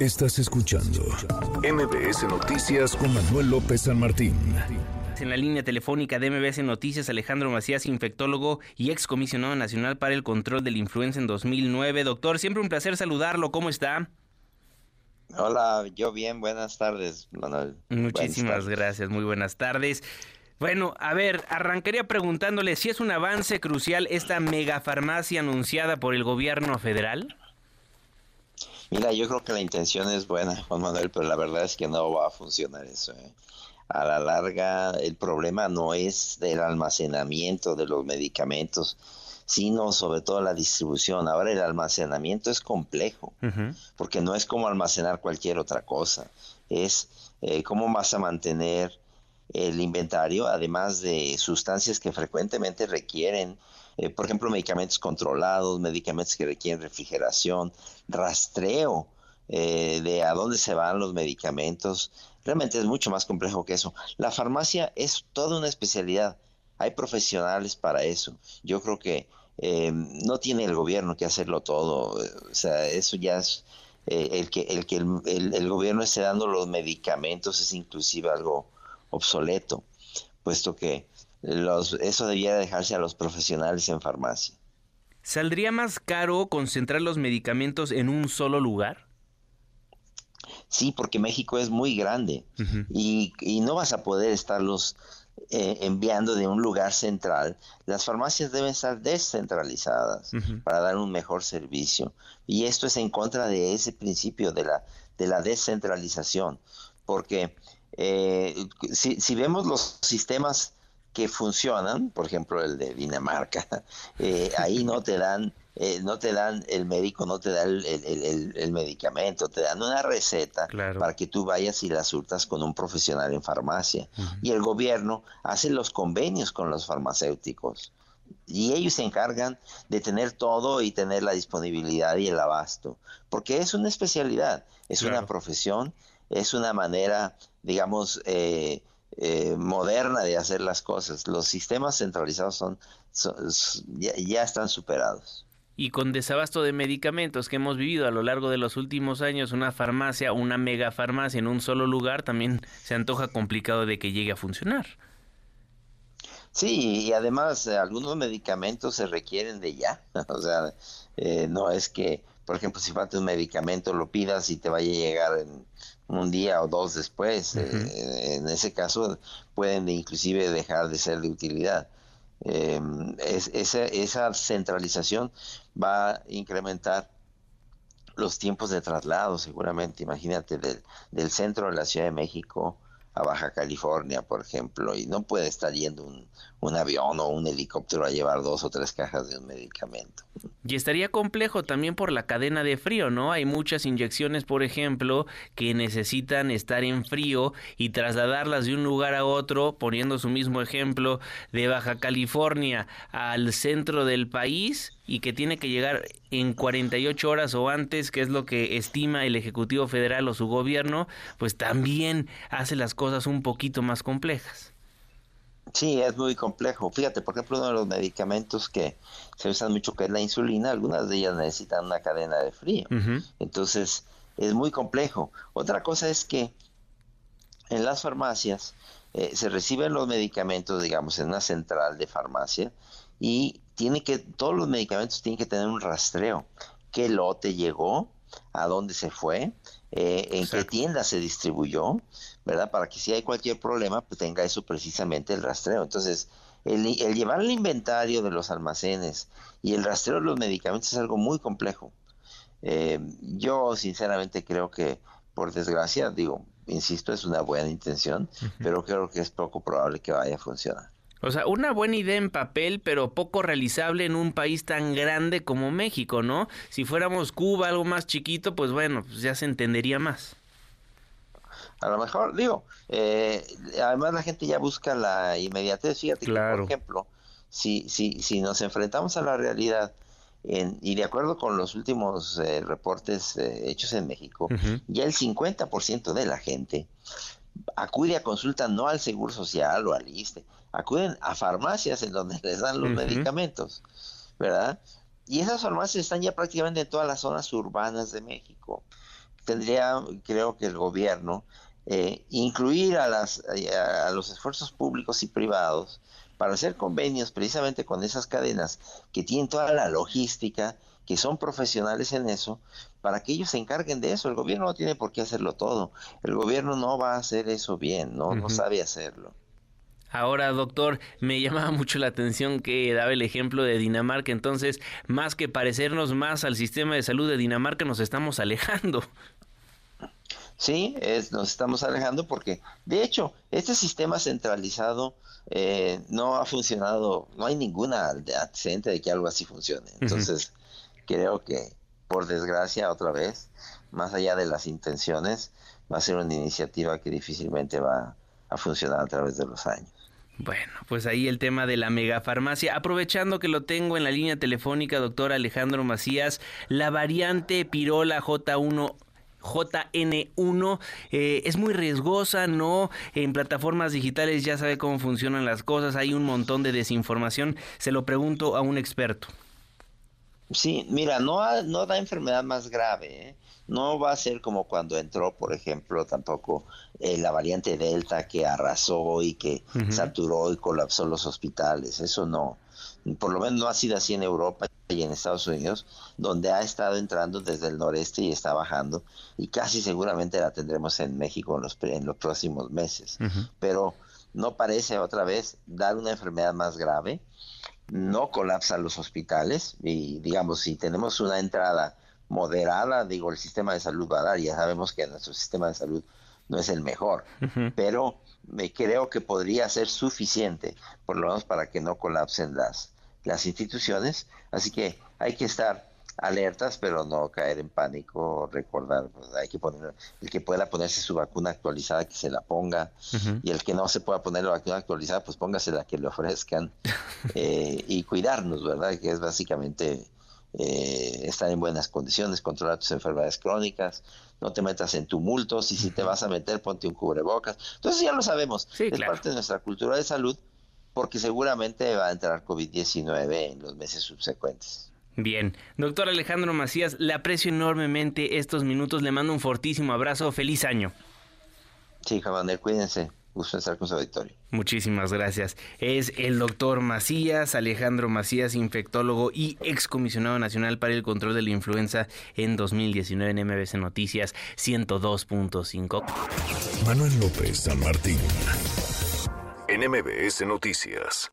Estás escuchando MBS Noticias con Manuel López San Martín. En la línea telefónica de MBS Noticias, Alejandro Macías, infectólogo y excomisionado nacional para el control de la influenza en 2009. Doctor, siempre un placer saludarlo. ¿Cómo está? Hola, yo bien. Buenas tardes, Manuel. Muchísimas gracias. Muy buenas tardes. Bueno, a ver, arrancaría preguntándole si es un avance crucial esta megafarmacia anunciada por el gobierno federal. Mira, yo creo que la intención es buena, Juan Manuel, pero la verdad es que no va a funcionar eso. ¿eh? A la larga, el problema no es del almacenamiento de los medicamentos, sino sobre todo la distribución. Ahora el almacenamiento es complejo, porque no es como almacenar cualquier otra cosa. Es eh, cómo vas a mantener el inventario, además de sustancias que frecuentemente requieren eh, por ejemplo, medicamentos controlados, medicamentos que requieren refrigeración, rastreo eh, de a dónde se van los medicamentos. Realmente es mucho más complejo que eso. La farmacia es toda una especialidad. Hay profesionales para eso. Yo creo que eh, no tiene el gobierno que hacerlo todo. O sea, eso ya es el que el que el gobierno esté dando los medicamentos es inclusive algo obsoleto, puesto que los, eso debía dejarse a los profesionales en farmacia. ¿Saldría más caro concentrar los medicamentos en un solo lugar? Sí, porque México es muy grande y, no vas a poder estarlos eh, enviando de un lugar central. Las farmacias deben estar descentralizadas para dar un mejor servicio. Y esto es en contra de ese principio de la, de la descentralización, porque eh, si, si vemos los sistemas que funcionan, por ejemplo el de Dinamarca, eh, ahí no te dan, eh, no te dan el médico, no te da el, medicamento, te dan una receta para que tú vayas y la surtas con un profesional en farmacia. Y el gobierno hace los convenios con los farmacéuticos. Y ellos se encargan de tener todo y tener la disponibilidad y el abasto, porque es una especialidad, es una profesión, es una manera, digamos, eh, eh, moderna de hacer las cosas. Los sistemas centralizados son, ya, están superados. Y con desabasto de medicamentos que hemos vivido a lo largo de los últimos años, una farmacia, una mega farmacia en un solo lugar, también se antoja complicado de que llegue a funcionar. Sí, y además eh, algunos medicamentos se requieren de ya. o sea, eh, no es que, por ejemplo, si falta un medicamento lo pidas y te vaya a llegar en un día o dos después. Eh, en ese caso pueden inclusive dejar de ser de utilidad. Em, esa, centralización va a incrementar los tiempos de traslado seguramente. Imagínate del, del centro de la Ciudad de México a Baja California, por ejemplo, y no puede estar yendo un, un, avión o un helicóptero a llevar dos o tres cajas de un medicamento. Y estaría complejo también por la cadena de frío, ¿no? Hay muchas inyecciones, por ejemplo, que necesitan estar en frío y trasladarlas de un lugar a otro, poniendo su mismo ejemplo de Baja California al centro del país y que tiene que llegar en 48 horas o antes, que es lo que estima el Ejecutivo Federal o su gobierno, pues también hace las cosas un poquito más complejas. Sí, es muy complejo. Fíjate, por ejemplo, uno de los medicamentos que se usan mucho, que es la insulina, algunas de ellas necesitan una cadena de frío. Entonces, es muy complejo. Otra cosa es que en las farmacias eh, se reciben los medicamentos, digamos, en una central de farmacia y tiene que, todos los medicamentos tienen que tener un rastreo. ¿Qué lote llegó? ¿A dónde se fue? Eh, ¿En qué tienda se distribuyó? ¿Verdad? Para que si hay cualquier problema, pues tenga eso precisamente el rastreo. Entonces, el, llevar el inventario de los almacenes y el rastreo de los medicamentos es algo muy complejo. Eh, yo sinceramente creo que, por desgracia, digo, insisto, es una buena intención, pero creo que es poco probable que vaya a funcionar. O sea, una buena idea en papel, pero poco realizable en un país tan grande como México, ¿no? Si fuéramos Cuba, algo más chiquito, pues bueno, pues ya se entendería más. A lo mejor, digo, eh, además la gente ya busca la inmediatez. Fíjate claro. por ejemplo, si, si, si nos enfrentamos a la realidad, en, y de acuerdo con los últimos eh, reportes eh, hechos en México, ya el 50% de la gente acude a consulta no al Seguro Social o al ISTE, acuden a farmacias en donde les dan los medicamentos, ¿verdad? Y esas farmacias están ya prácticamente en todas las zonas urbanas de México. tendría, creo que el gobierno, eh, incluir a, las, a los esfuerzos públicos y privados para hacer convenios precisamente con esas cadenas que tienen toda la logística, que son profesionales en eso, para que ellos se encarguen de eso. El gobierno no tiene por qué hacerlo todo. El gobierno no va a hacer eso bien, no, no sabe hacerlo. Ahora, doctor, me llamaba mucho la atención que daba el ejemplo de Dinamarca, entonces, más que parecernos más al sistema de salud de Dinamarca, nos estamos alejando. Sí, es, nos estamos alejando porque, de hecho, este sistema centralizado eh, no ha funcionado, no hay ninguna antecedente de que algo así funcione. Entonces, creo que, por desgracia, otra vez, más allá de las intenciones, va a ser una iniciativa que difícilmente va a funcionar a través de los años. Bueno, pues ahí el tema de la megafarmacia. Aprovechando que lo tengo en la línea telefónica, doctor Alejandro Macías, la variante Pirola J1 JN1 eh, es muy riesgosa, ¿no? En plataformas digitales ya sabe cómo funcionan las cosas, hay un montón de desinformación. Se lo pregunto a un experto. Sí, mira, no, no da enfermedad más grave, ¿eh? no va a ser como cuando entró, por ejemplo, tampoco eh, la variante Delta que arrasó y que saturó y colapsó los hospitales, eso no, por lo menos no ha sido así en Europa y en Estados Unidos, donde ha estado entrando desde el noreste y está bajando, y casi seguramente la tendremos en México en los, en los próximos meses, pero no parece otra vez dar una enfermedad más grave, no colapsan los hospitales y digamos si tenemos una entrada moderada, digo, el sistema de salud va a dar, ya sabemos que nuestro sistema de salud no es el mejor, pero me creo que podría ser suficiente, por lo menos para que no colapsen las, las instituciones, así que hay que estar alertas, pero no caer en pánico, recordar, pues hay que poner, el que pueda ponerse su vacuna actualizada, que se la ponga, y el que no se pueda poner la vacuna actualizada, pues póngase la que le ofrezcan, eh, y cuidarnos, ¿verdad? Que es básicamente eh, estar en buenas condiciones, controlar tus enfermedades crónicas, no te metas en tumultos, y si te vas a meter, ponte un cubrebocas. Entonces ya lo sabemos, es parte de nuestra cultura de salud, porque seguramente va a entrar COVID-19 en los meses subsecuentes. Bien, doctor Alejandro Macías, le aprecio enormemente estos minutos, le mando un fortísimo abrazo, feliz año. Sí, Javier, cuídense. Gusto estar con su auditorio. Muchísimas gracias. Es el doctor Macías, Alejandro Macías, infectólogo y excomisionado nacional para el control de la influenza en 2019 en MBC Noticias 102.5. Manuel López San Martín, en MBS Noticias.